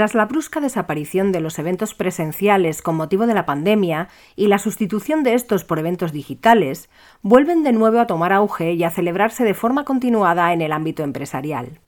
Tras la brusca desaparición de los eventos presenciales con motivo de la pandemia y la sustitución de estos por eventos digitales, vuelven de nuevo a tomar auge y a celebrarse de forma continuada en el ámbito empresarial.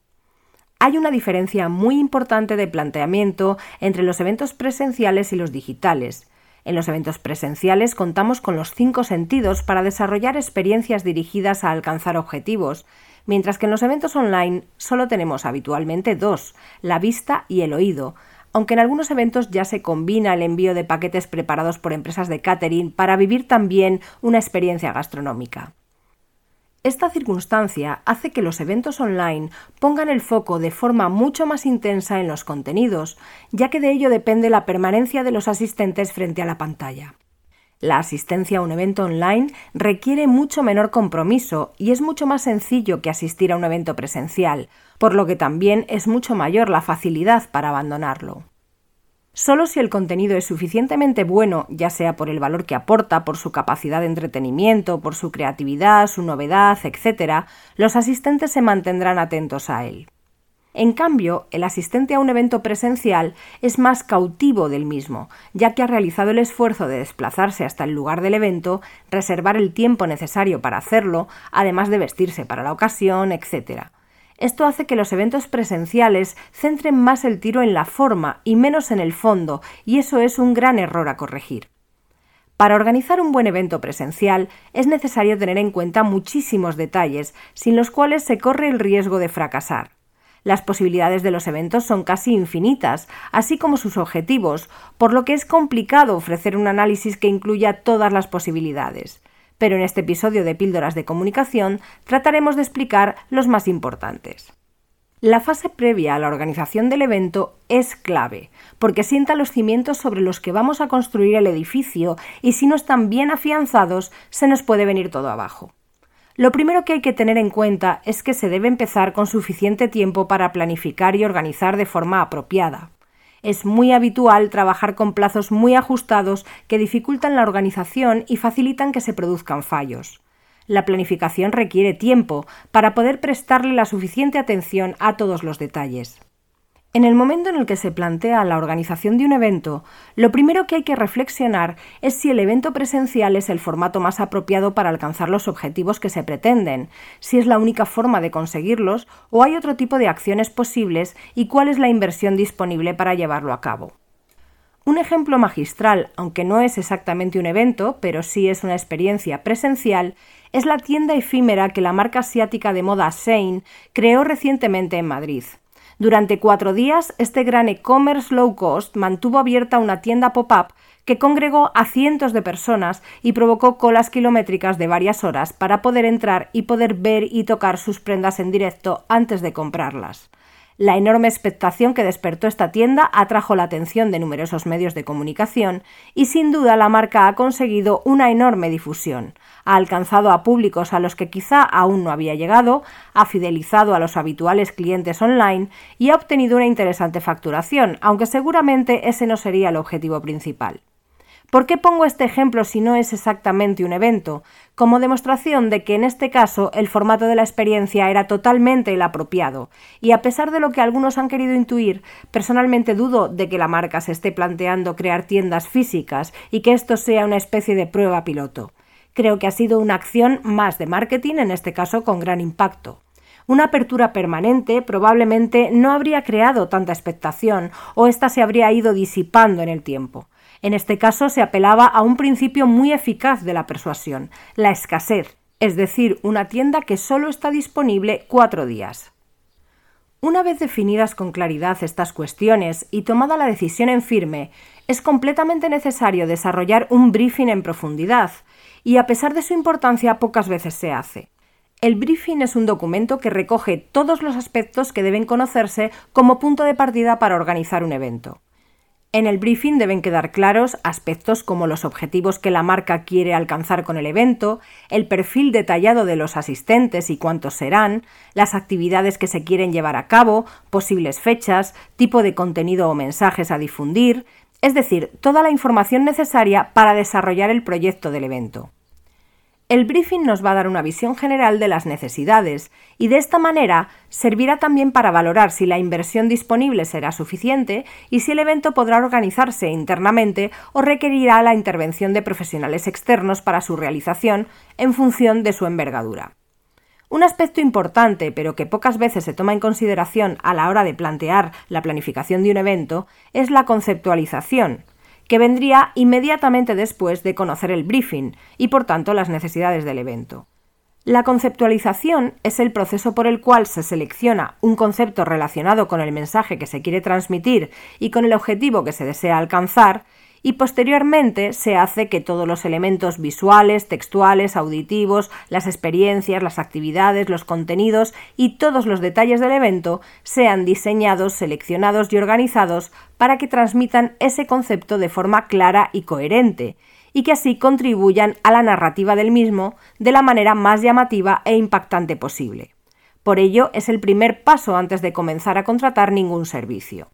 Hay una diferencia muy importante de planteamiento entre los eventos presenciales y los digitales. En los eventos presenciales contamos con los cinco sentidos para desarrollar experiencias dirigidas a alcanzar objetivos, mientras que en los eventos online solo tenemos habitualmente dos, la vista y el oído, aunque en algunos eventos ya se combina el envío de paquetes preparados por empresas de catering para vivir también una experiencia gastronómica. Esta circunstancia hace que los eventos online pongan el foco de forma mucho más intensa en los contenidos, ya que de ello depende la permanencia de los asistentes frente a la pantalla. La asistencia a un evento online requiere mucho menor compromiso y es mucho más sencillo que asistir a un evento presencial, por lo que también es mucho mayor la facilidad para abandonarlo. Solo si el contenido es suficientemente bueno, ya sea por el valor que aporta, por su capacidad de entretenimiento, por su creatividad, su novedad, etc., los asistentes se mantendrán atentos a él. En cambio, el asistente a un evento presencial es más cautivo del mismo, ya que ha realizado el esfuerzo de desplazarse hasta el lugar del evento, reservar el tiempo necesario para hacerlo, además de vestirse para la ocasión, etc. Esto hace que los eventos presenciales centren más el tiro en la forma y menos en el fondo, y eso es un gran error a corregir. Para organizar un buen evento presencial es necesario tener en cuenta muchísimos detalles, sin los cuales se corre el riesgo de fracasar. Las posibilidades de los eventos son casi infinitas, así como sus objetivos, por lo que es complicado ofrecer un análisis que incluya todas las posibilidades. Pero en este episodio de Píldoras de Comunicación trataremos de explicar los más importantes. La fase previa a la organización del evento es clave, porque sienta los cimientos sobre los que vamos a construir el edificio y si no están bien afianzados se nos puede venir todo abajo. Lo primero que hay que tener en cuenta es que se debe empezar con suficiente tiempo para planificar y organizar de forma apropiada. Es muy habitual trabajar con plazos muy ajustados que dificultan la organización y facilitan que se produzcan fallos. La planificación requiere tiempo para poder prestarle la suficiente atención a todos los detalles. En el momento en el que se plantea la organización de un evento, lo primero que hay que reflexionar es si el evento presencial es el formato más apropiado para alcanzar los objetivos que se pretenden, si es la única forma de conseguirlos o hay otro tipo de acciones posibles y cuál es la inversión disponible para llevarlo a cabo. Un ejemplo magistral, aunque no es exactamente un evento, pero sí es una experiencia presencial, es la tienda efímera que la marca asiática de moda Shane creó recientemente en Madrid. Durante cuatro días, este gran e-commerce low cost mantuvo abierta una tienda pop-up que congregó a cientos de personas y provocó colas kilométricas de varias horas para poder entrar y poder ver y tocar sus prendas en directo antes de comprarlas. La enorme expectación que despertó esta tienda atrajo la atención de numerosos medios de comunicación y sin duda la marca ha conseguido una enorme difusión. Ha alcanzado a públicos a los que quizá aún no había llegado, ha fidelizado a los habituales clientes online y ha obtenido una interesante facturación, aunque seguramente ese no sería el objetivo principal. ¿Por qué pongo este ejemplo si no es exactamente un evento? Como demostración de que en este caso el formato de la experiencia era totalmente el apropiado, y a pesar de lo que algunos han querido intuir, personalmente dudo de que la marca se esté planteando crear tiendas físicas y que esto sea una especie de prueba piloto. Creo que ha sido una acción más de marketing, en este caso con gran impacto. Una apertura permanente probablemente no habría creado tanta expectación o ésta se habría ido disipando en el tiempo. En este caso se apelaba a un principio muy eficaz de la persuasión, la escasez, es decir, una tienda que solo está disponible cuatro días. Una vez definidas con claridad estas cuestiones y tomada la decisión en firme, es completamente necesario desarrollar un briefing en profundidad, y a pesar de su importancia pocas veces se hace. El briefing es un documento que recoge todos los aspectos que deben conocerse como punto de partida para organizar un evento. En el briefing deben quedar claros aspectos como los objetivos que la marca quiere alcanzar con el evento, el perfil detallado de los asistentes y cuántos serán, las actividades que se quieren llevar a cabo, posibles fechas, tipo de contenido o mensajes a difundir, es decir, toda la información necesaria para desarrollar el proyecto del evento. El briefing nos va a dar una visión general de las necesidades y de esta manera servirá también para valorar si la inversión disponible será suficiente y si el evento podrá organizarse internamente o requerirá la intervención de profesionales externos para su realización en función de su envergadura. Un aspecto importante, pero que pocas veces se toma en consideración a la hora de plantear la planificación de un evento, es la conceptualización, que vendría inmediatamente después de conocer el briefing y por tanto las necesidades del evento. La conceptualización es el proceso por el cual se selecciona un concepto relacionado con el mensaje que se quiere transmitir y con el objetivo que se desea alcanzar y posteriormente se hace que todos los elementos visuales, textuales, auditivos, las experiencias, las actividades, los contenidos y todos los detalles del evento sean diseñados, seleccionados y organizados para que transmitan ese concepto de forma clara y coherente y que así contribuyan a la narrativa del mismo de la manera más llamativa e impactante posible. Por ello, es el primer paso antes de comenzar a contratar ningún servicio.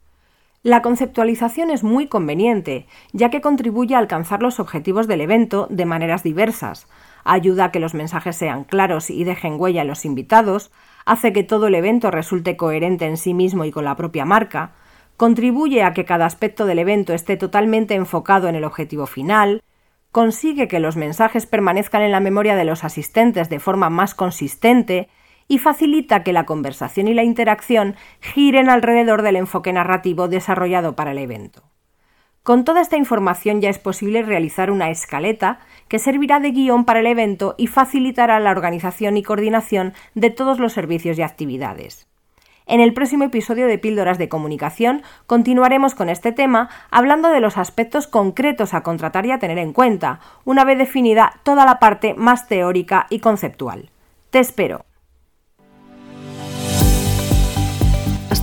La conceptualización es muy conveniente, ya que contribuye a alcanzar los objetivos del evento de maneras diversas, ayuda a que los mensajes sean claros y dejen huella en los invitados, hace que todo el evento resulte coherente en sí mismo y con la propia marca, contribuye a que cada aspecto del evento esté totalmente enfocado en el objetivo final, consigue que los mensajes permanezcan en la memoria de los asistentes de forma más consistente y facilita que la conversación y la interacción giren alrededor del enfoque narrativo desarrollado para el evento. Con toda esta información ya es posible realizar una escaleta que servirá de guion para el evento y facilitará la organización y coordinación de todos los servicios y actividades. En el próximo episodio de Píldoras de Comunicación continuaremos con este tema hablando de los aspectos concretos a contratar y a tener en cuenta, una vez definida toda la parte más teórica y conceptual. Te espero.